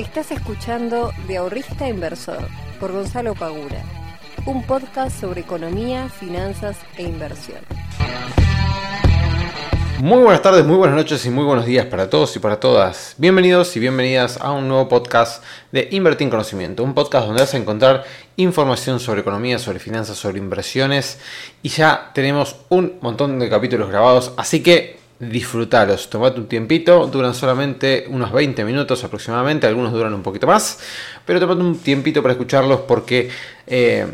Estás escuchando De Ahorrista Inversor por Gonzalo Pagura, un podcast sobre economía, finanzas e inversión. Muy buenas tardes, muy buenas noches y muy buenos días para todos y para todas. Bienvenidos y bienvenidas a un nuevo podcast de Invertir en Conocimiento, un podcast donde vas a encontrar información sobre economía, sobre finanzas, sobre inversiones y ya tenemos un montón de capítulos grabados, así que disfrutaros, tomate un tiempito, duran solamente unos 20 minutos aproximadamente, algunos duran un poquito más, pero tomate un tiempito para escucharlos porque eh,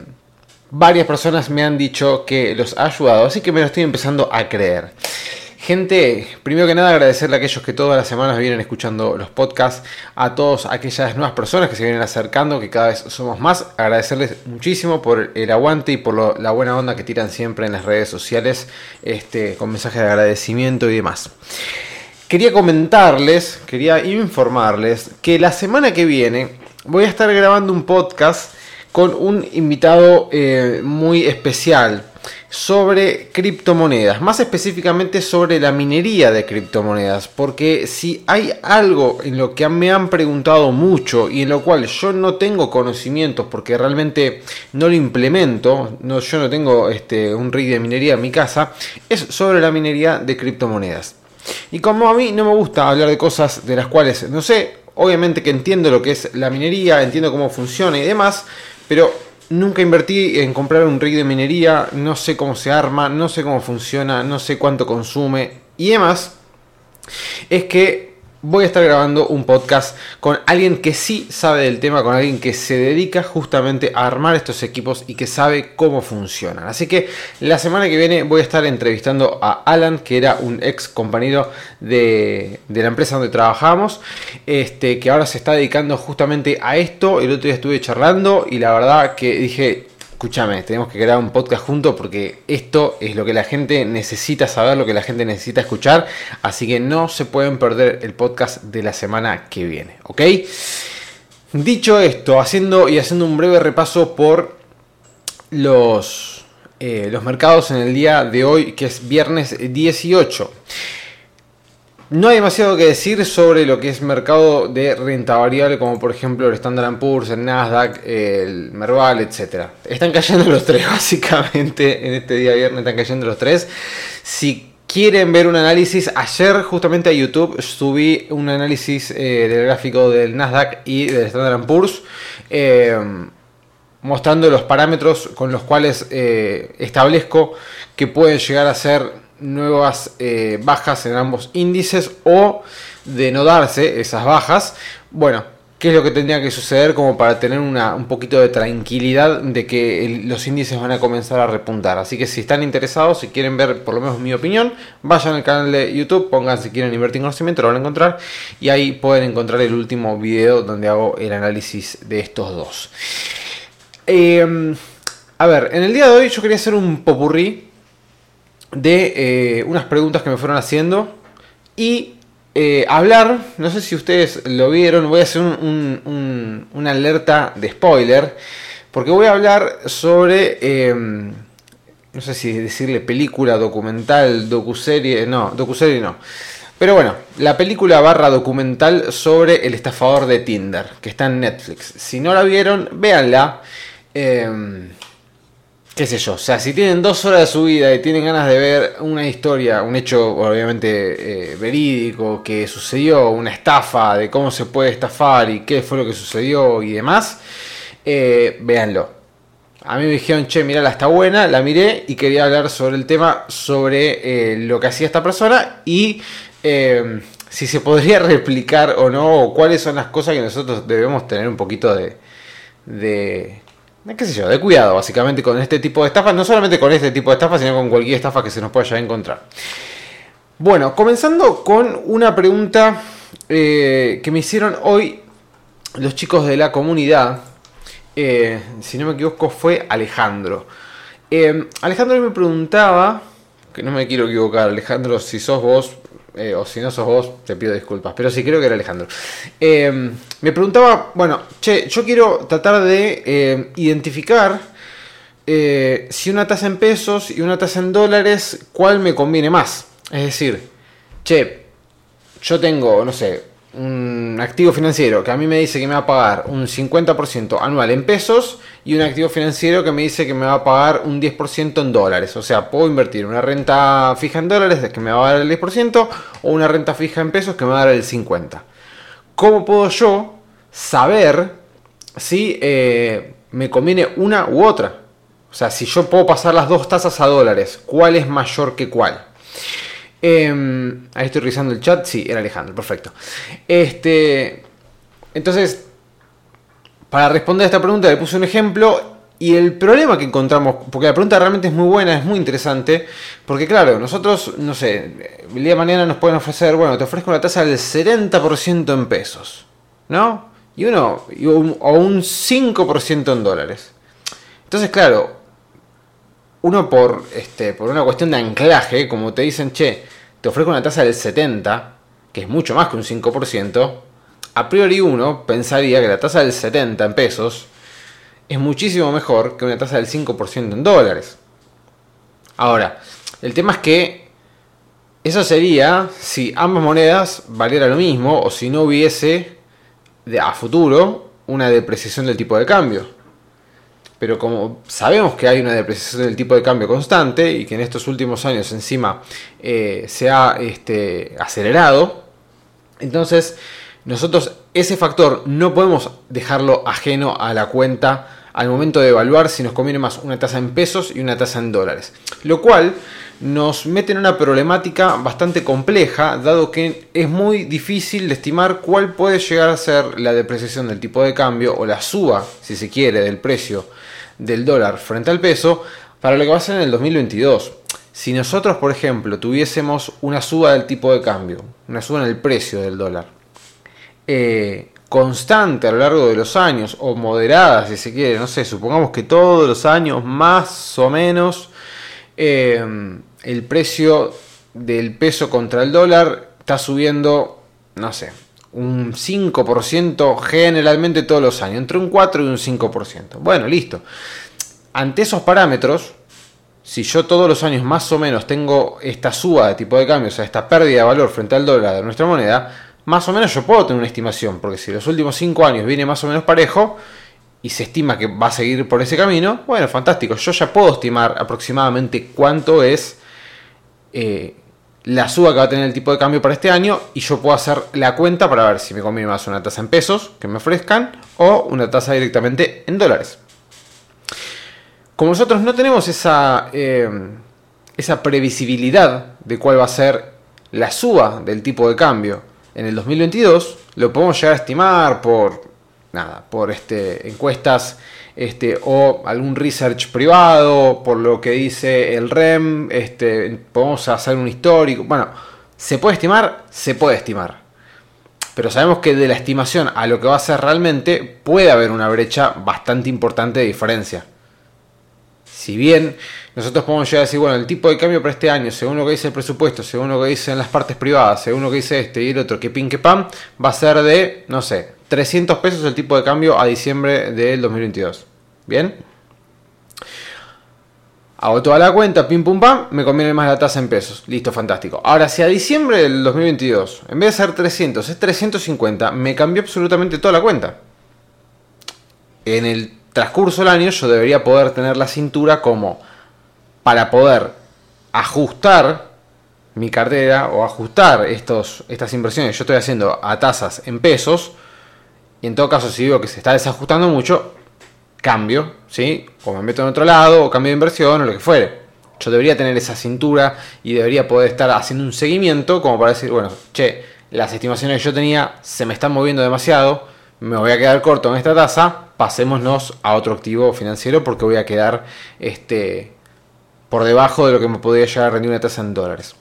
varias personas me han dicho que los ha ayudado, así que me lo estoy empezando a creer. Gente, primero que nada agradecerle a aquellos que todas las semanas vienen escuchando los podcasts, a todas aquellas nuevas personas que se vienen acercando, que cada vez somos más, agradecerles muchísimo por el aguante y por la buena onda que tiran siempre en las redes sociales, este, con mensajes de agradecimiento y demás. Quería comentarles, quería informarles que la semana que viene voy a estar grabando un podcast con un invitado eh, muy especial sobre criptomonedas, más específicamente sobre la minería de criptomonedas, porque si hay algo en lo que me han preguntado mucho y en lo cual yo no tengo conocimientos porque realmente no lo implemento, no, yo no tengo este, un rig de minería en mi casa, es sobre la minería de criptomonedas. Y como a mí no me gusta hablar de cosas de las cuales no sé, obviamente que entiendo lo que es la minería, entiendo cómo funciona y demás, pero Nunca invertí en comprar un rig de minería, no sé cómo se arma, no sé cómo funciona, no sé cuánto consume y demás. Es que voy a estar grabando un podcast con alguien que sí sabe del tema, con alguien que se dedica justamente a armar estos equipos y que sabe cómo funcionan. Así que la semana que viene voy a estar entrevistando a Alan, que era un ex compañero de, la empresa donde trabajamos, este, que ahora se está dedicando justamente a esto. El otro día estuve charlando y la verdad que dije, escúchame, tenemos que crear un podcast juntos porque esto es lo que la gente necesita saber, lo que la gente necesita escuchar. Así que no se pueden perder el podcast de la semana que viene, ¿ok? Dicho esto, haciendo y haciendo un breve repaso por los, eh, los mercados en el día de hoy, que es viernes 18. No hay demasiado que decir sobre lo que es mercado de renta variable, como por ejemplo el Standard Poor's, el Nasdaq, el Merval, etc. Están cayendo los tres, básicamente, en este día viernes están cayendo los tres. Si quieren ver un análisis, ayer justamente a YouTube subí un análisis eh, del gráfico del Nasdaq y del Standard Poor's. Eh, mostrando los parámetros con los cuales eh, establezco que pueden llegar a ser nuevas eh, bajas en ambos índices o de no darse esas bajas, bueno, ¿qué es lo que tendría que suceder como para tener una, un poquito de tranquilidad de que los índices van a comenzar a repuntar? Así que si están interesados, si quieren ver por lo menos mi opinión, vayan al canal de YouTube, pongan si quieren invertir en conocimiento, lo van a encontrar y ahí pueden encontrar el último video donde hago el análisis de estos dos. Em, a ver, en el día de hoy yo quería hacer un popurrí de eh, unas preguntas que me fueron haciendo y eh, hablar, no sé si ustedes lo vieron, voy a hacer un, una alerta de spoiler, porque voy a hablar sobre, em, no sé si decirle película, documental, docuserie, no, docuserie no. Pero bueno, la película barra documental sobre el estafador de Tinder, que está en Netflix. Si no la vieron, véanla. Em, qué sé yo, o sea, si tienen dos horas de su vida y tienen ganas de ver una historia, un hecho obviamente eh, verídico que sucedió, una estafa, de cómo se puede estafar y qué fue lo que sucedió y demás, eh, véanlo. A mí me dijeron, che, la está buena, la miré y quería hablar sobre el tema, sobre eh, lo que hacía esta persona y si se podría replicar o no, o cuáles son las cosas que nosotros debemos tener un poquito de, de qué sé yo, de cuidado básicamente con este tipo de estafas, no solamente con este tipo de estafas, sino con cualquier estafa que se nos pueda encontrar. Bueno, comenzando con una pregunta eh, que me hicieron hoy los chicos de la comunidad, eh, si no me equivoco fue Alejandro. Eh, Alejandro me preguntaba, que no me quiero equivocar, Alejandro, si sos vos, eh, o si no sos vos, te pido disculpas, pero sí creo que era Alejandro. Eh, me preguntaba, bueno, che, yo quiero tratar de eh, identificar si una tasa en pesos y una tasa en dólares, cuál me conviene más. Es decir, che, yo tengo, no sé, un activo financiero que a mí me dice que me va a pagar un 50% anual en pesos y un activo financiero que me dice que me va a pagar un 10% en dólares. O sea, puedo invertir una renta fija en dólares que me va a dar el 10% o una renta fija en pesos que me va a dar el 50%. ¿Cómo puedo yo saber si eh, me conviene una u otra? O sea, si yo puedo pasar las dos tasas a dólares, ¿cuál es mayor que cuál? Em, ahí estoy revisando el chat. Sí, era Alejandro, perfecto. Este, entonces, para responder a esta pregunta le puse un ejemplo y el problema que encontramos, porque la pregunta realmente es muy buena, es muy interesante, porque claro, nosotros, no sé, el día de mañana nos pueden ofrecer, bueno, te ofrezco una tasa del 70% en pesos, ¿no? Y uno, o un 5% en dólares. Entonces, claro, uno por, este, por una cuestión de anclaje, como te dicen, che, te ofrezco una tasa del 70, que es mucho más que un 5%, a priori uno pensaría que la tasa del 70 en pesos es muchísimo mejor que una tasa del 5% en dólares. Ahora, el tema es que eso sería si ambas monedas valiera lo mismo o si no hubiese a futuro una depreciación del tipo de cambio. Pero como sabemos que hay una depreciación del tipo de cambio constante y que en estos últimos años encima eh, se ha este, acelerado, entonces nosotros ese factor no podemos dejarlo ajeno a la cuenta al momento de evaluar si nos conviene más una tasa en pesos y una tasa en dólares. Lo cual nos mete en una problemática bastante compleja, dado que es muy difícil de estimar cuál puede llegar a ser la depreciación del tipo de cambio o la suba, si se quiere, del precio del dólar frente al peso para lo que va a ser en el 2022. Si nosotros, por ejemplo, tuviésemos una suba del tipo de cambio, una suba en el precio del dólar, eh, constante a lo largo de los años, o moderada si se quiere, no sé, supongamos que todos los años más o menos eh, el precio del peso contra el dólar está subiendo, no sé, un 5% generalmente todos los años, entre un 4 y un 5%. Bueno, listo. Ante esos parámetros, si yo todos los años más o menos tengo esta suba de tipo de cambio, o sea, esta pérdida de valor frente al dólar de nuestra moneda, más o menos yo puedo tener una estimación, porque si los últimos 5 años viene más o menos parejo y se estima que va a seguir por ese camino, bueno, fantástico, yo ya puedo estimar aproximadamente cuánto es eh, la suba que va a tener el tipo de cambio para este año y yo puedo hacer la cuenta para ver si me conviene más una tasa en pesos que me ofrezcan o una tasa directamente en dólares. Como nosotros no tenemos esa, eh, esa previsibilidad de cuál va a ser la suba del tipo de cambio en el 2022, lo podemos llegar a estimar por nada, por este, encuestas este, o algún research privado, por lo que dice el REM, este, podemos hacer un histórico. Bueno, ¿se puede estimar? Se puede estimar. Pero sabemos que de la estimación a lo que va a ser realmente puede haber una brecha bastante importante de diferencia. Si bien nosotros podemos llegar a decir, bueno, el tipo de cambio para este año, según lo que dice el presupuesto, según lo que dicen las partes privadas, según lo que dice este y el otro, que pin que pam, va a ser de, no sé, 300 pesos el tipo de cambio a diciembre del 2022. ¿Bien? Hago toda la cuenta, pim pum pam, me conviene más la tasa en pesos. Listo, fantástico. Ahora, si a diciembre del 2022, en vez de ser 300, es 350, me cambió absolutamente toda la cuenta. En el transcurso del año yo debería poder tener la cintura como para poder ajustar mi cartera o ajustar estos, estas inversiones que yo estoy haciendo a tasas en pesos y en todo caso, si digo que se está desajustando mucho, cambio, ¿sí? O me meto en otro lado, o cambio de inversión, o lo que fuere. Yo debería tener esa cintura y debería poder estar haciendo un seguimiento como para decir, bueno, che, las estimaciones que yo tenía se me están moviendo demasiado, me voy a quedar corto en esta tasa, pasémonos a otro activo financiero porque voy a quedar este, por debajo de lo que me podría llegar a rendir una tasa en dólares.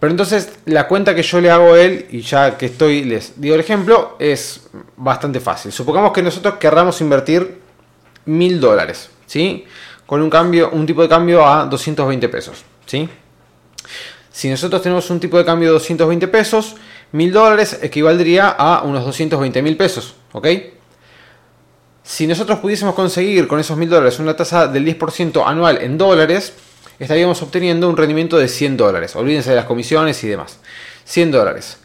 Pero entonces la cuenta que yo le hago a él, y ya que estoy, les digo el ejemplo, es bastante fácil. Supongamos que nosotros querramos invertir mil dólares, ¿sí? Con un cambio, un tipo de cambio a 220 pesos, ¿sí? Si nosotros tenemos un tipo de cambio de 220 pesos, mil dólares equivaldría a unos 220 mil pesos, ¿ok? Si nosotros pudiésemos conseguir con esos mil dólares una tasa del 10% anual en dólares, estaríamos obteniendo un rendimiento de 100 dólares. Olvídense de las comisiones y demás. 100 dólares.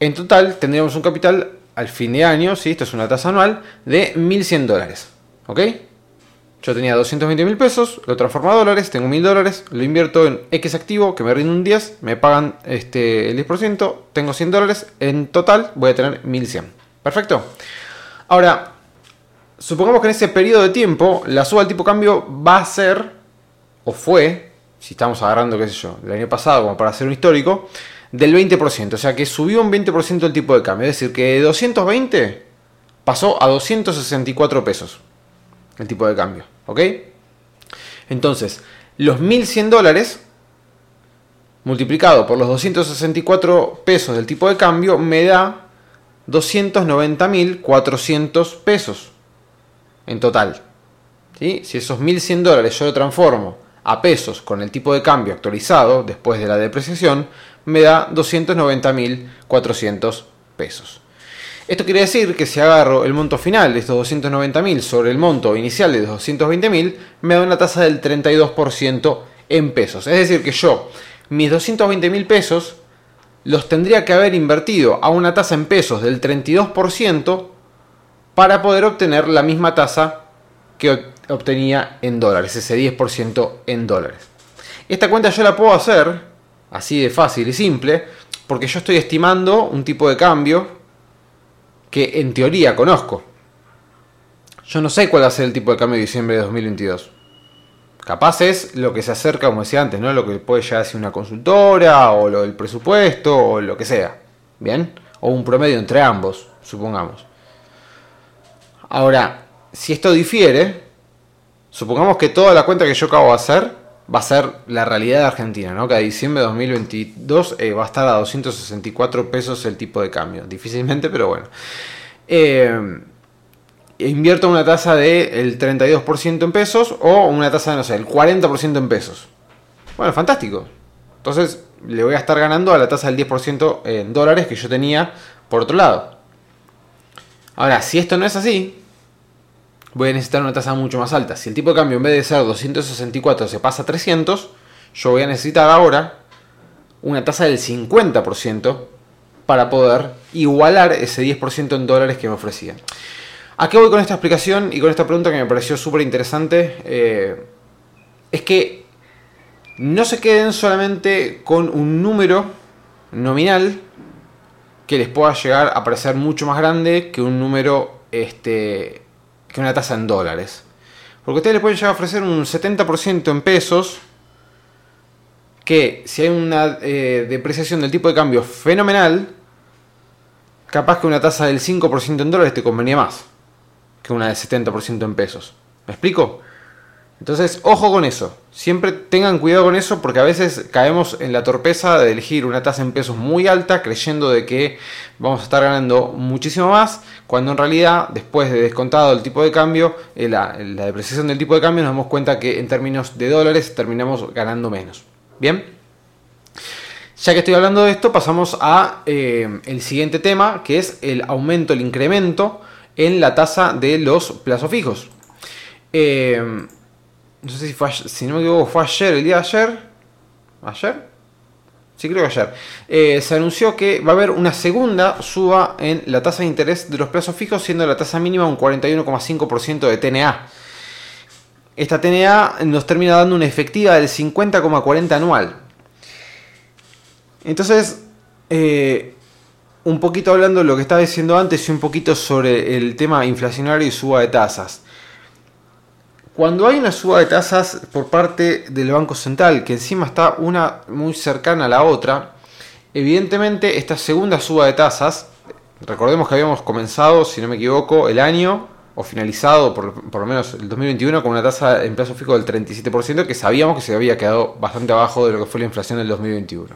En total tendríamos un capital al fin de año, ¿sí? esto es una tasa anual, de 1.100 dólares. ¿Ok? Yo tenía 220 mil pesos, lo transformo a dólares, tengo 1000 dólares, lo invierto en X activo que me rinde un 10, me pagan este, el 10%, tengo 100 dólares, en total voy a tener 1100. Perfecto. Ahora, supongamos que en ese periodo de tiempo la suba del tipo cambio va a ser, o fue, si estamos agarrando, qué sé yo, el año pasado como para hacer un histórico, del 20%. O sea que subió un 20% el tipo de cambio. Es decir, que de 220 pasó a 264 pesos el tipo de cambio. ¿Ok? Entonces, los 1100 dólares multiplicado por los 264 pesos del tipo de cambio me da 290.400 pesos en total. ¿Sí? Si esos 1100 dólares yo lo transformo a pesos con el tipo de cambio actualizado después de la depreciación, me da 290.400 pesos. Esto quiere decir que si agarro el monto final de estos 290.000 sobre el monto inicial de 220.000, me da una tasa del 32% en pesos. Es decir, que yo mis 220.000 pesos los tendría que haber invertido a una tasa en pesos del 32% para poder obtener la misma tasa que obtenía en dólares, ese 10% en dólares. Esta cuenta yo la puedo hacer así de fácil y simple porque yo estoy estimando un tipo de cambio que en teoría conozco. Yo no sé cuál va a ser el tipo de cambio de diciembre de 2022. Capaz es lo que se acerca, como decía antes, ¿no? Lo que puede llegar a ser una consultora, o lo del presupuesto, o lo que sea. ¿Bien? O un promedio entre ambos, supongamos. Ahora, si esto difiere, supongamos que toda la cuenta que yo acabo de hacer va a ser la realidad de Argentina, ¿no? Que a diciembre de 2022 eh, va a estar a 264 pesos el tipo de cambio. Difícilmente, pero bueno. Eh, invierto una tasa del 32% en pesos o una tasa, no sé, el 40% en pesos. Bueno, fantástico. Entonces le voy a estar ganando a la tasa del 10% en dólares que yo tenía por otro lado. Ahora, si esto no es así, voy a necesitar una tasa mucho más alta. Si el tipo de cambio en vez de ser 264 se pasa a 300, yo voy a necesitar ahora una tasa del 50% para poder igualar ese 10% en dólares que me ofrecían. ¿A voy con esta explicación y con esta pregunta que me pareció súper interesante? Eh, es que no se queden solamente con un número nominal que les pueda llegar a parecer mucho más grande que un número este, que una tasa en dólares. Porque ustedes le pueden llegar a ofrecer un 70% en pesos, que si hay una eh, depreciación del tipo de cambio fenomenal, capaz que una tasa del 5% en dólares te convenía más que una del 70% en pesos. ¿Me explico? Entonces, ojo con eso. Siempre tengan cuidado con eso porque a veces caemos en la torpeza de elegir una tasa en pesos muy alta creyendo de que vamos a estar ganando muchísimo más, cuando en realidad, después de descontado el tipo de cambio, eh, la, depreciación del tipo de cambio, nos damos cuenta que en términos de dólares terminamos ganando menos. Bien. Ya que estoy hablando de esto, pasamos a eh, el siguiente tema, que es el aumento, el incremento en la tasa de los plazos fijos. Eh, no sé si fue, si no me equivoco, fue ayer, el día de ayer. ¿Ayer? Sí, creo que ayer. Eh, se anunció que va a haber una segunda suba en la tasa de interés de los plazos fijos, siendo la tasa mínima un 41,5% de TNA. Esta TNA nos termina dando una efectiva del 50,40 anual. Entonces, eh, un poquito hablando de lo que estaba diciendo antes y un poquito sobre el tema inflacionario y suba de tasas. Cuando hay una suba de tasas por parte del Banco Central, que encima está una muy cercana a la otra, evidentemente esta segunda suba de tasas, recordemos que habíamos comenzado, si no me equivoco, el año o finalizado por, lo menos el 2021 con una tasa en plazo fijo del 37%, que sabíamos que se había quedado bastante abajo de lo que fue la inflación del 2021.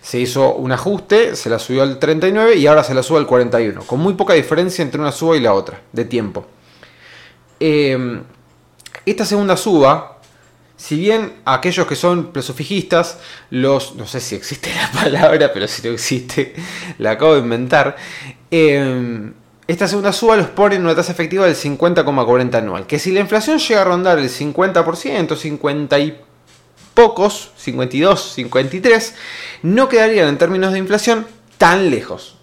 Se hizo un ajuste, se la subió al 39 y ahora se la sube al 41, con muy poca diferencia entre una suba y la otra, de tiempo. Eh, esta segunda suba, si bien aquellos que son plazofijistas, los, no sé si existe la palabra, pero si no existe, la acabo de inventar, em, esta segunda suba los pone en una tasa efectiva del 50,40 anual, que si la inflación llega a rondar el 50%, 50 y pocos, 52, 53, no quedarían en términos de inflación tan lejos.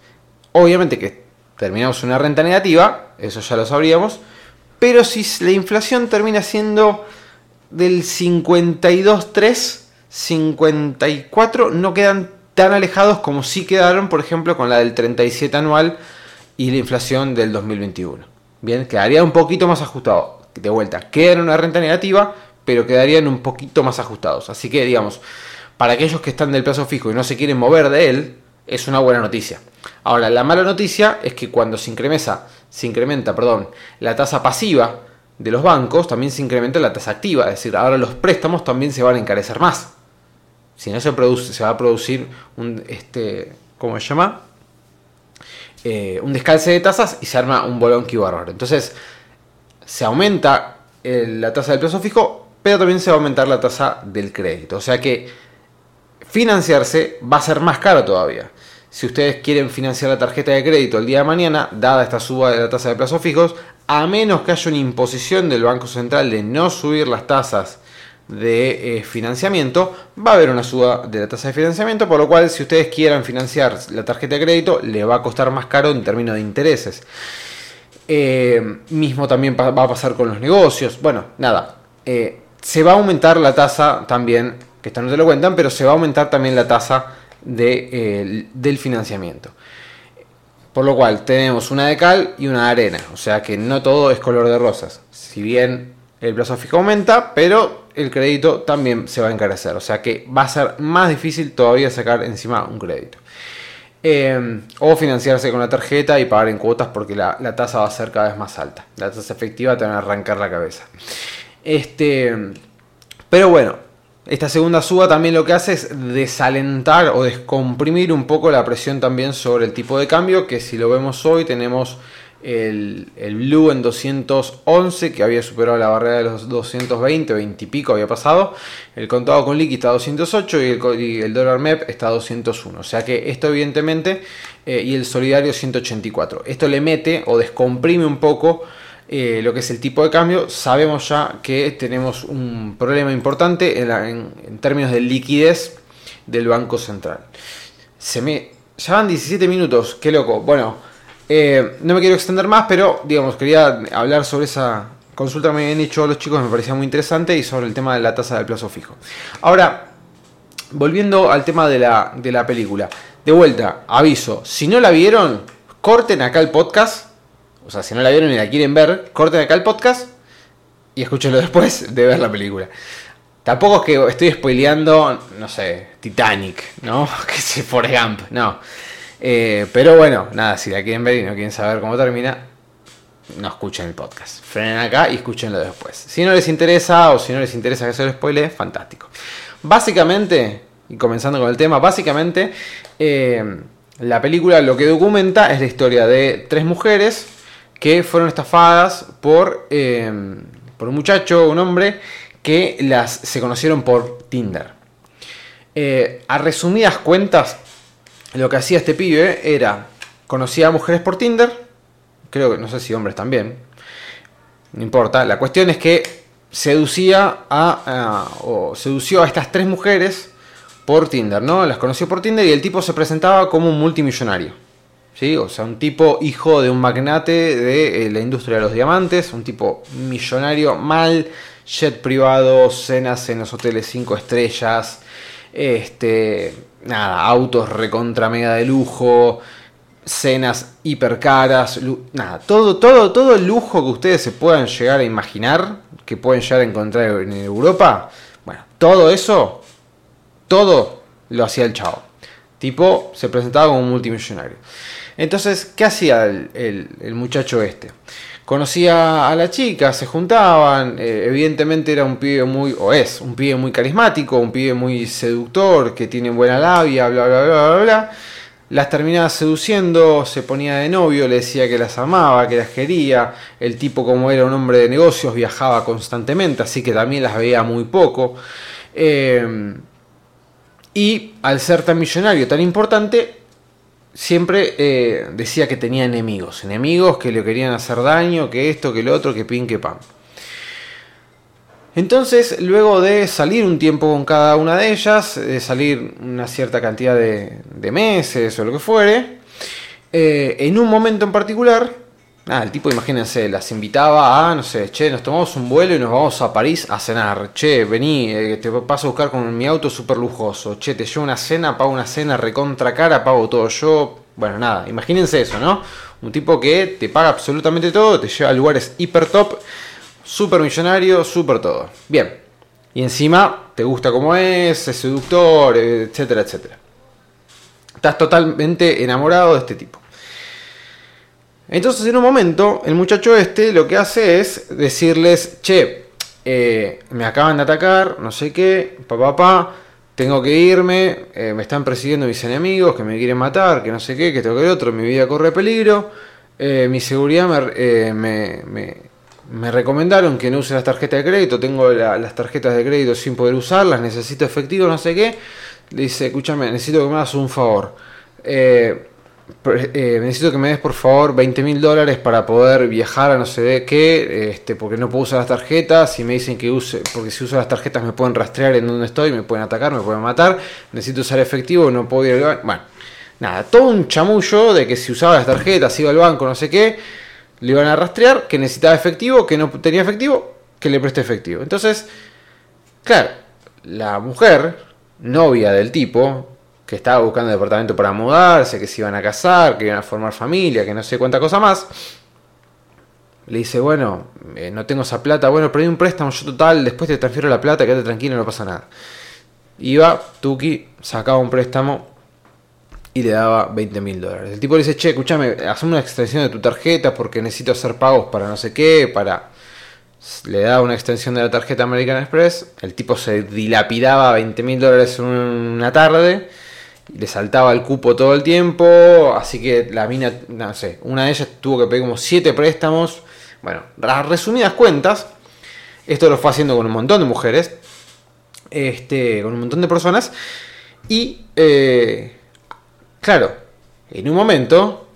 obviamente que terminamos una renta negativa, eso ya lo sabríamos, pero si la inflación termina siendo del 52,3, 54, no quedan tan alejados como sí quedaron, por ejemplo, con la del 37 anual y la inflación del 2021. Bien, quedaría un poquito más ajustado. De vuelta, quedan una renta negativa, pero quedarían un poquito más ajustados. Así que, digamos, para aquellos que están del plazo fijo y no se quieren mover de él, es una buena noticia. Ahora, la mala noticia es que cuando se incrementa, se incrementa perdón, la tasa pasiva de los bancos, también se incrementa la tasa activa. Es decir, ahora los préstamos también se van a encarecer más. Si no se produce, se va a producir un, este, ¿cómo se llama? Eh, un descalce de tasas y se arma un bolón que bárbaro. Entonces, se aumenta la tasa del plazo fijo, pero también se va a aumentar la tasa del crédito. O sea que financiarse va a ser más caro todavía. Si ustedes quieren financiar la tarjeta de crédito el día de mañana, dada esta suba de la tasa de plazos fijos, a menos que haya una imposición del Banco Central de no subir las tasas de eh, financiamiento, va a haber una suba de la tasa de financiamiento, por lo cual si ustedes quieran financiar la tarjeta de crédito, le va a costar más caro en términos de intereses. Eh, mismo también va a pasar con los negocios. Bueno, nada, eh, se va a aumentar la tasa también, que esto no te lo cuentan, pero se va a aumentar también la tasa de, del financiamiento. Por lo cual tenemos una de cal y una de arena, o sea que no todo es color de rosas. Si bien el plazo fijo aumenta, pero el crédito también se va a encarecer. O sea que va a ser más difícil todavía sacar encima un crédito. Eh, o financiarse con la tarjeta y pagar en cuotas porque la, tasa va a ser cada vez más alta. La tasa efectiva te va a arrancar la cabeza. Este, pero bueno, esta segunda suba también lo que hace es desalentar o descomprimir un poco la presión también sobre el tipo de cambio, que si lo vemos hoy tenemos el, Blue en 211, que había superado la barrera de los 220, 20 y pico había pasado. El contado con liqui está a 208 y el, dólar MEP está a 201. O sea que esto evidentemente, eh, y el solidario 184. Esto le mete o descomprime un poco eh, lo que es el tipo de cambio. Sabemos ya que tenemos un problema importante en, términos de liquidez del Banco Central. Se me... Ya van 17 minutos, qué loco. Bueno, eh, no me quiero extender más, pero digamos, quería hablar sobre esa consulta que me habían hecho los chicos, me parecía muy interesante, y sobre el tema de la tasa del plazo fijo. Ahora, volviendo al tema de la, de la película. De vuelta, aviso, si no la vieron, corten acá el podcast. O sea, si no la vieron y la quieren ver, corten acá el podcast y escúchenlo después de ver la película. Tampoco es que estoy spoileando, no sé, Titanic, ¿no? Que se Forrest Gump, no. Eh, pero bueno, nada, si la quieren ver y no quieren saber cómo termina, no escuchen el podcast. Frenen acá y escúchenlo después. Si no les interesa o si no les interesa que se lo spoile, fantástico. Básicamente, y comenzando con el tema, básicamente eh, la película lo que documenta es la historia de tres mujeres que fueron estafadas por, eh, por un muchacho, un hombre, que las, se conocieron por Tinder. a resumidas cuentas, lo que hacía este pibe era, conocía a mujeres por Tinder, creo que no sé si hombres también, no importa, la cuestión es que seducía a, sedució a estas tres mujeres por Tinder, ¿no? Las conoció por Tinder y el tipo se presentaba como un multimillonario. ¿Sí? O sea, un tipo hijo de un magnate de eh, la industria de los diamantes, un tipo millonario mal, jet privado, cenas en los hoteles 5 estrellas, este, nada, autos recontra mega de lujo, cenas hiper caras, nada, todo, todo, todo el lujo que ustedes se puedan llegar a imaginar, que pueden llegar a encontrar en Europa, bueno, todo eso, todo lo hacía el chavo. Tipo, se presentaba como un multimillonario. Entonces, ¿qué hacía el muchacho este? conocía a la chica, se juntaban, eh, evidentemente era un pibe muy, o es, un pibe muy carismático, un pibe muy seductor, que tiene buena labia, bla, bla, bla, bla, bla. Las terminaba seduciendo, se ponía de novio, le decía que las amaba, que las quería. El tipo, como era un hombre de negocios, viajaba constantemente, así que también las veía muy poco. Eh, y al ser tan millonario, tan importante, siempre eh, decía que tenía enemigos, enemigos que le querían hacer daño, que esto, que lo otro, que pin, que pan. Entonces, luego de salir un tiempo con cada una de ellas, de salir una cierta cantidad de, meses o lo que fuere, eh, en un momento en particular, nada, el tipo, imagínense, las invitaba a, no sé, che, nos tomamos un vuelo y nos vamos a París a cenar. Che, vení, eh, te paso a buscar con mi auto súper lujoso. Che, te llevo una cena, pago una cena recontra cara, pago todo yo. Bueno, nada, imagínense eso, ¿no? Un tipo que te paga absolutamente todo, te lleva a lugares hiper top, súper millonario, súper todo. Bien. Y encima te gusta como es, es seductor, etcétera, etcétera. Estás totalmente enamorado de este tipo. Entonces en un momento el muchacho este lo que hace es decirles, che, eh, me acaban de atacar, no sé qué, papá, papá, tengo que irme, eh, me están persiguiendo mis enemigos, que me quieren matar, que no sé qué, que tengo que ir otro, mi vida corre peligro, eh, mi seguridad me, me, recomendaron que no use las tarjetas de crédito, tengo las tarjetas de crédito sin poder usarlas, necesito efectivo, no sé qué. Le dice, escúchame, necesito que me hagas un favor. Eh, eh, necesito que me des por favor 20 mil dólares para poder viajar a no sé de qué, este, porque no puedo usar las tarjetas y me dicen que use, porque si uso las tarjetas me pueden rastrear en donde estoy, me pueden atacar, me pueden matar, necesito usar efectivo, no puedo ir al Bueno, nada, todo un chamullo de que si usaba las tarjetas, iba al banco, no sé qué, le iban a rastrear, que necesitaba efectivo, que no tenía efectivo, que le preste efectivo. Entonces, claro, la mujer, novia del tipo, que estaba buscando departamento para mudarse, que se iban a casar, que iban a formar familia, que no sé cuánta cosa más. Le dice, bueno, eh, no tengo esa plata, bueno, pero un préstamo, yo total, después te transfiero la plata, quédate tranquilo, no pasa nada. Iba, Tuki, sacaba un préstamo y le daba 20 mil dólares. El tipo le dice, che, escúchame, hazme una extensión de tu tarjeta porque necesito hacer pagos para no sé qué, para... Le da una extensión de la tarjeta American Express, el tipo se dilapidaba 20 mil dólares una tarde le saltaba el cupo todo el tiempo, así que la mina, no sé, una de ellas tuvo que pedir como 7 préstamos. Bueno, resumidas cuentas, esto lo fue haciendo con un montón de mujeres, este, con un montón de personas, y eh, claro, en un momento,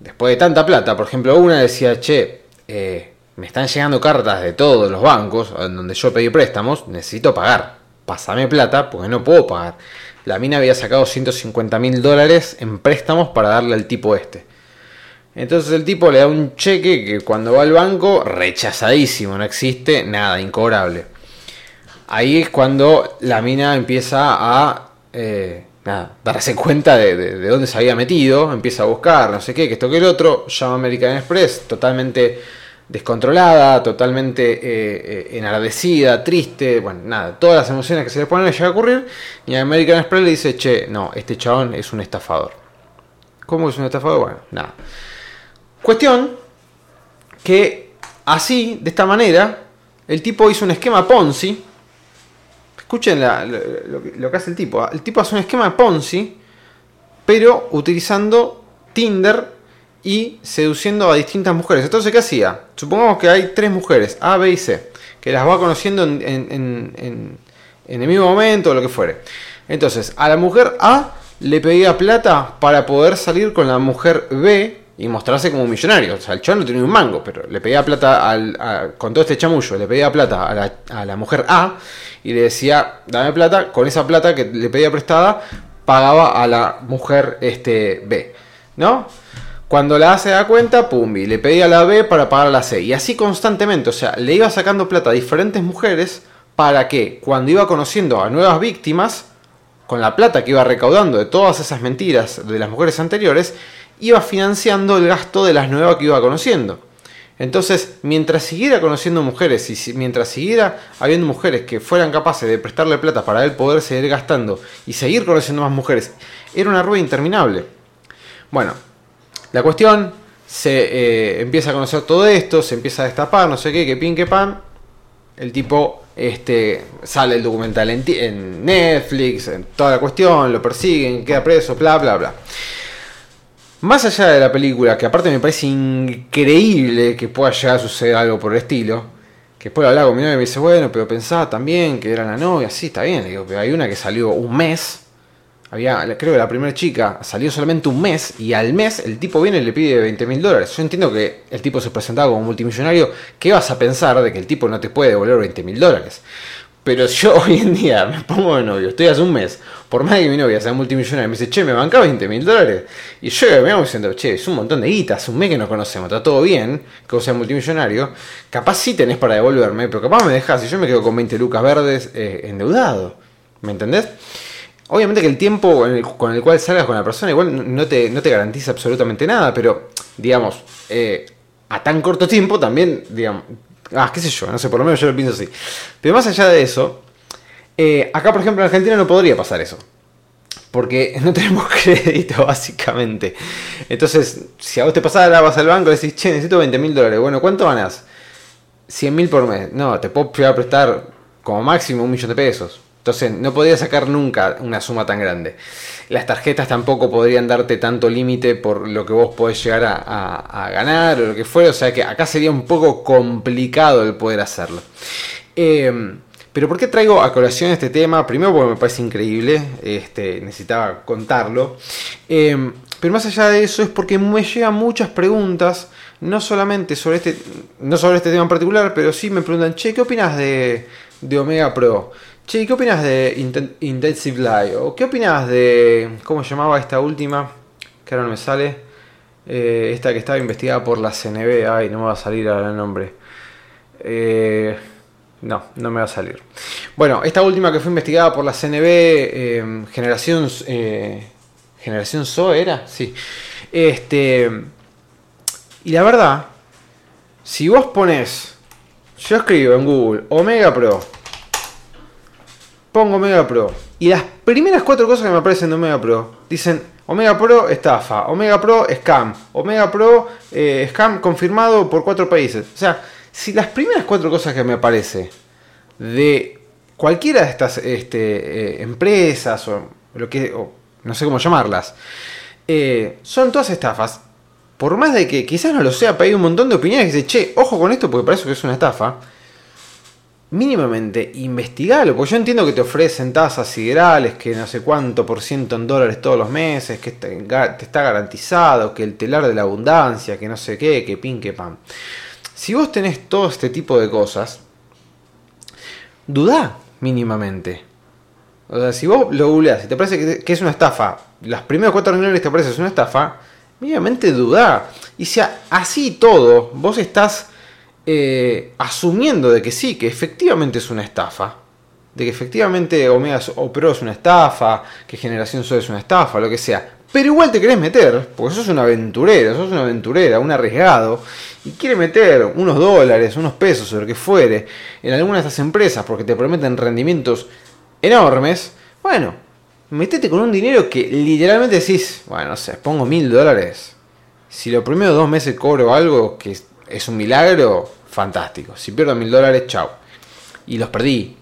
después de tanta plata, por ejemplo, una decía, che, eh, me están llegando cartas de todos los bancos en donde yo pedí préstamos, necesito pagar, pásame plata porque no puedo pagar la mina había sacado 150 mil dólares en préstamos para darle al tipo este. Entonces el tipo le da un cheque que cuando va al banco, rechazadísimo, no existe nada, incobrable. Ahí es cuando la mina empieza a eh, darse cuenta de, de, dónde se había metido, empieza a buscar, no sé qué, que esto que el otro, llama American Express, totalmente descontrolada, totalmente eh, eh, enardecida, triste, bueno, nada, todas las emociones que se le ponen le llega a ocurrir, y American Express le dice, che, no, este chabón es un estafador. ¿Cómo es un estafador? Bueno, nada. Cuestión que así, de esta manera, el tipo hizo un esquema Ponzi. Escuchen lo, lo que hace el tipo. ¿ah? El tipo hace un esquema Ponzi, pero utilizando Tinder y seduciendo a distintas mujeres. Entonces, ¿qué hacía? Supongamos que hay tres mujeres, A, B y C, que las va conociendo en, el mismo momento o lo que fuere. Entonces, a la mujer A le pedía plata para poder salir con la mujer B y mostrarse como millonario. O sea, el chaval no tenía un mango, pero le pedía plata al, con todo este chamullo, le pedía plata a la, a la mujer A y le decía, dame plata, con esa plata que le pedía prestada, pagaba a la mujer este, B. ¿No? Cuando la A se da cuenta, pumbi, le pedía a la B para pagar a la C. Y así constantemente, o sea, le iba sacando plata a diferentes mujeres para que cuando iba conociendo a nuevas víctimas, con la plata que iba recaudando de todas esas mentiras de las mujeres anteriores, iba financiando el gasto de las nuevas que iba conociendo. Entonces, mientras siguiera conociendo mujeres y mientras siguiera habiendo mujeres que fueran capaces de prestarle plata para él poder seguir gastando y seguir conociendo más mujeres, era una rueda interminable. Bueno, la cuestión, se eh, empieza a conocer todo esto, se empieza a destapar, no sé qué, que pin, que pan. El tipo este, sale el documental en, Netflix, en toda la cuestión, lo persiguen, queda preso, bla, bla, bla. Más allá de la película, que aparte me parece increíble que pueda llegar a suceder algo por el estilo, que después hablar con mi novia y me dice, bueno, pero pensaba también que era la novia, sí, está bien, digo, pero hay una que salió un mes creo que la primera chica salió solamente un mes y al mes el tipo viene y le pide 20 mil dólares. Yo entiendo que el tipo se presentaba como multimillonario. ¿Qué vas a pensar de que el tipo no te puede devolver 20 mil dólares? Pero yo hoy en día me pongo de novio, estoy hace un mes, por más que mi novia sea multimillonaria, me dice, che, me banca 20 mil dólares. Y yo me voy diciendo, che, es un montón de guita, hace un mes que nos conocemos, está todo bien, que vos seas multimillonario. Capaz sí tenés para devolverme, pero capaz me dejas y yo me quedo con 20 lucas verdes eh, endeudado. ¿Me entendés? Obviamente que el tiempo con el, cual salgas con la persona igual no te, no te garantiza absolutamente nada, pero digamos, eh, a tan corto tiempo también, digamos, ah, qué sé yo, no sé, por lo menos yo lo pienso así. Pero más allá de eso, eh, acá por ejemplo en Argentina no podría pasar eso. Porque no tenemos crédito, básicamente. Entonces, si a vos te pasara, vas al banco y decís, che, necesito 20 mil dólares. Bueno, ¿cuánto ganas? 100 mil por mes. No, te puedo prestar como máximo un millón de pesos. Entonces no podría sacar nunca una suma tan grande. Las tarjetas tampoco podrían darte tanto límite por lo que vos podés llegar a, ganar o lo que fuera. O sea que acá sería un poco complicado el poder hacerlo. Eh, pero ¿por qué traigo a colación este tema? Primero porque me parece increíble, este, necesitaba contarlo. Eh, pero más allá de eso es porque me llegan muchas preguntas, no solamente sobre este, no sobre este tema en particular, pero sí me preguntan, che, ¿qué opinas de, de Omega Pro? Che, ¿qué opinas de Intensive Live? ¿O qué opinas de. ¿Cómo se llamaba esta última? Que ahora no me sale. Eh, esta que estaba investigada por la CNB. Ay, no me va a salir ahora el nombre. Eh, no, no me va a salir. Bueno, esta última que fue investigada por la CNB, eh, Generación. Generación SO era, sí. Este. Y la verdad, si vos pones. Yo escribo en Google Omega Pro pongo Omega Pro. Y las primeras cuatro cosas que me aparecen de Omega Pro dicen Omega Pro estafa, Omega Pro scam, Omega Pro eh, scam confirmado por cuatro países. O sea, si las primeras cuatro cosas que me aparece de cualquiera de estas este, eh, empresas o lo que no sé cómo llamarlas eh, son todas estafas. Por más de que quizás no lo sea, pero hay un montón de opiniones que dicen, che, ojo con esto porque parece que es una estafa mínimamente investigalo, porque yo entiendo que te ofrecen tasas siderales, que no sé cuánto por ciento en dólares todos los meses, que te, está garantizado, que el telar de la abundancia, que no sé qué, que pin, que pan. Si vos tenés todo este tipo de cosas, dudá mínimamente. O sea, si vos lo googleás y te parece que, es una estafa, las primeras cuatro reuniones te parece es una estafa, mínimamente dudá. Y si así todo, vos estás eh, asumiendo de que sí, que efectivamente es una estafa, de que efectivamente Omega o Pro es una estafa, que Generación Sol es una estafa, lo que sea, pero igual te querés meter, porque sos un aventurero, sos una aventurera, un arriesgado, y quiere meter unos dólares, unos pesos o lo que fuere en alguna de estas empresas porque te prometen rendimientos enormes, bueno, metete con un dinero que literalmente decís, bueno, no sé, pongo mil dólares. Si los primeros dos meses cobro algo que es un milagro, fantástico. Si pierdo mil dólares, chao. Y los perdí.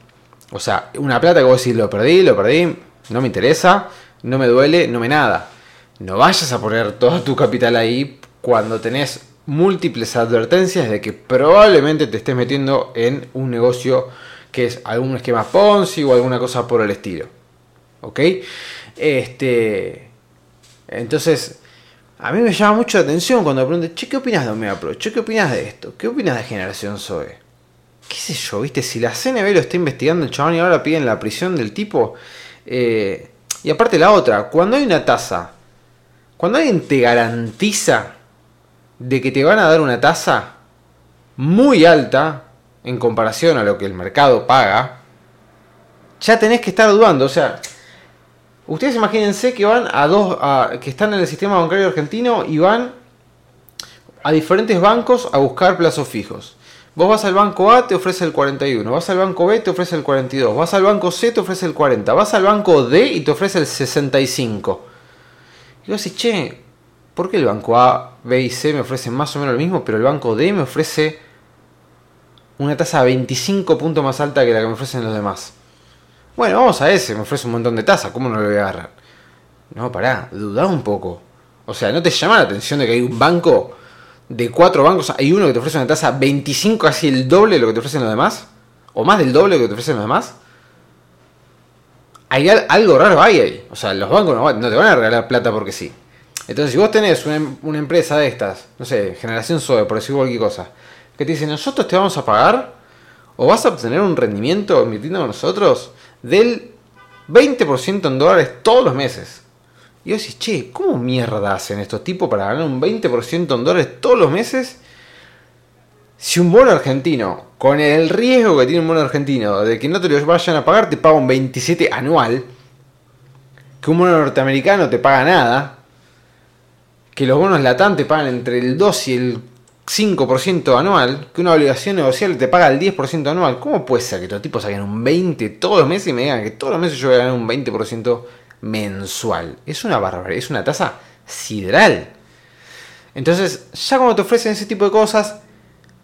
O sea, una plata que vos decís, lo perdí, lo perdí, no me interesa, no me duele, no me nada. No vayas a poner todo tu capital ahí cuando tenés múltiples advertencias de que probablemente te estés metiendo en un negocio que es algún esquema Ponzi o alguna cosa por el estilo. ¿Ok? Este. Entonces, a mí me llama mucho la atención cuando me che, ¿qué opinas de Omega Pro? Che, ¿qué opinas de esto? ¿Qué opinas de Generación Zoe? ¿Qué sé yo, viste? Si la CNB lo está investigando el chabón y ahora piden la prisión del tipo. Eh, y aparte la otra, cuando hay una tasa, cuando alguien te garantiza de que te van a dar una tasa muy alta en comparación a lo que el mercado paga, ya tenés que estar dudando. O sea, Ustedes imagínense que van a dos, que están en el sistema bancario argentino y van a diferentes bancos a buscar plazos fijos. Vos vas al banco A, te ofrece el 41. Vas al banco B, te ofrece el 42. Vas al banco C, te ofrece el 40. Vas al banco D y te ofrece el 65. Y vos decís, che, ¿por qué el banco A, B y C me ofrecen más o menos lo mismo, pero el banco D me ofrece una tasa 25 puntos más alta que la que me ofrecen los demás? Bueno, vamos a ese, me ofrece un montón de tasa, ¿cómo no lo voy a agarrar? No, pará, dudá un poco. O sea, ¿no te llama la atención de que hay un banco de cuatro bancos, hay uno que te ofrece una tasa 25, casi el doble de lo que te ofrecen los demás? ¿O más del doble de lo que te ofrecen los demás? Hay algo raro ahí, O sea, los bancos no, te van a regalar plata porque sí. Entonces, si vos tenés una, empresa de estas, no sé, Generación SOE, por decir cualquier cosa, que te dice, nosotros te vamos a pagar o vas a obtener un rendimiento invirtiendo nosotros del 20% en dólares todos los meses. Y yo decís, che, ¿cómo mierda hacen estos tipos para ganar un 20% en dólares todos los meses? Si un bono argentino, con el riesgo que tiene un bono argentino de que no te lo vayan a pagar, te paga un 27 anual, que un bono norteamericano te paga nada, que los bonos LATAM te pagan entre el 2 y el 5% anual, que una obligación negociable te paga el 10% anual, ¿cómo puede ser que estos tipos saquen un 20 todos los meses y me digan que todos los meses yo voy a ganar un 20% mensual? Es una barbaridad, es una tasa sideral. Entonces, ya cuando te ofrecen ese tipo de cosas,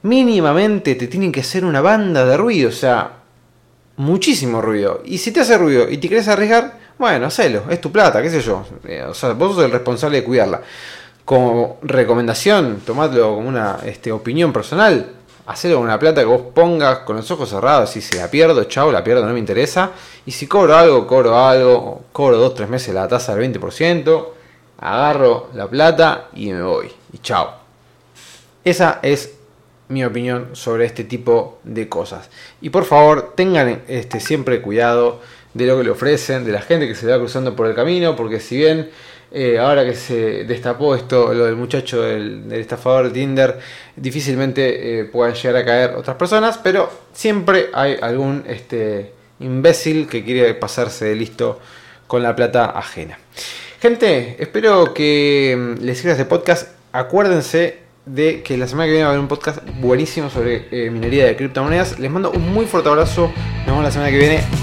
mínimamente te tienen que hacer una banda de ruido, o sea, muchísimo ruido. Y si te hace ruido y te quieres arriesgar, bueno, hacelo, es tu plata, qué sé yo. Eh, o sea, vos sos el responsable de cuidarla. Como recomendación, tomadlo como una este, opinión personal, hacelo con una plata que vos pongas con los ojos cerrados. Si la pierdo, chao, la pierdo, no me interesa. Y si cobro algo, cobro algo, cobro dos, tres meses la tasa del 20%, agarro la plata y me voy. Y chao. Esa es mi opinión sobre este tipo de cosas. Y por favor, tengan este, siempre cuidado de lo que le ofrecen, de la gente que se va cruzando por el camino, porque si bien eh, ahora que se destapó esto, lo del muchacho del, estafador de Tinder, difícilmente eh, puedan llegar a caer otras personas, pero siempre hay algún este, imbécil que quiere pasarse de listo con la plata ajena. Gente, espero que mm, les sirva este podcast. Acuérdense de que la semana que viene va a haber un podcast buenísimo sobre eh, minería de criptomonedas. Les mando un muy fuerte abrazo. Nos vemos la semana que viene.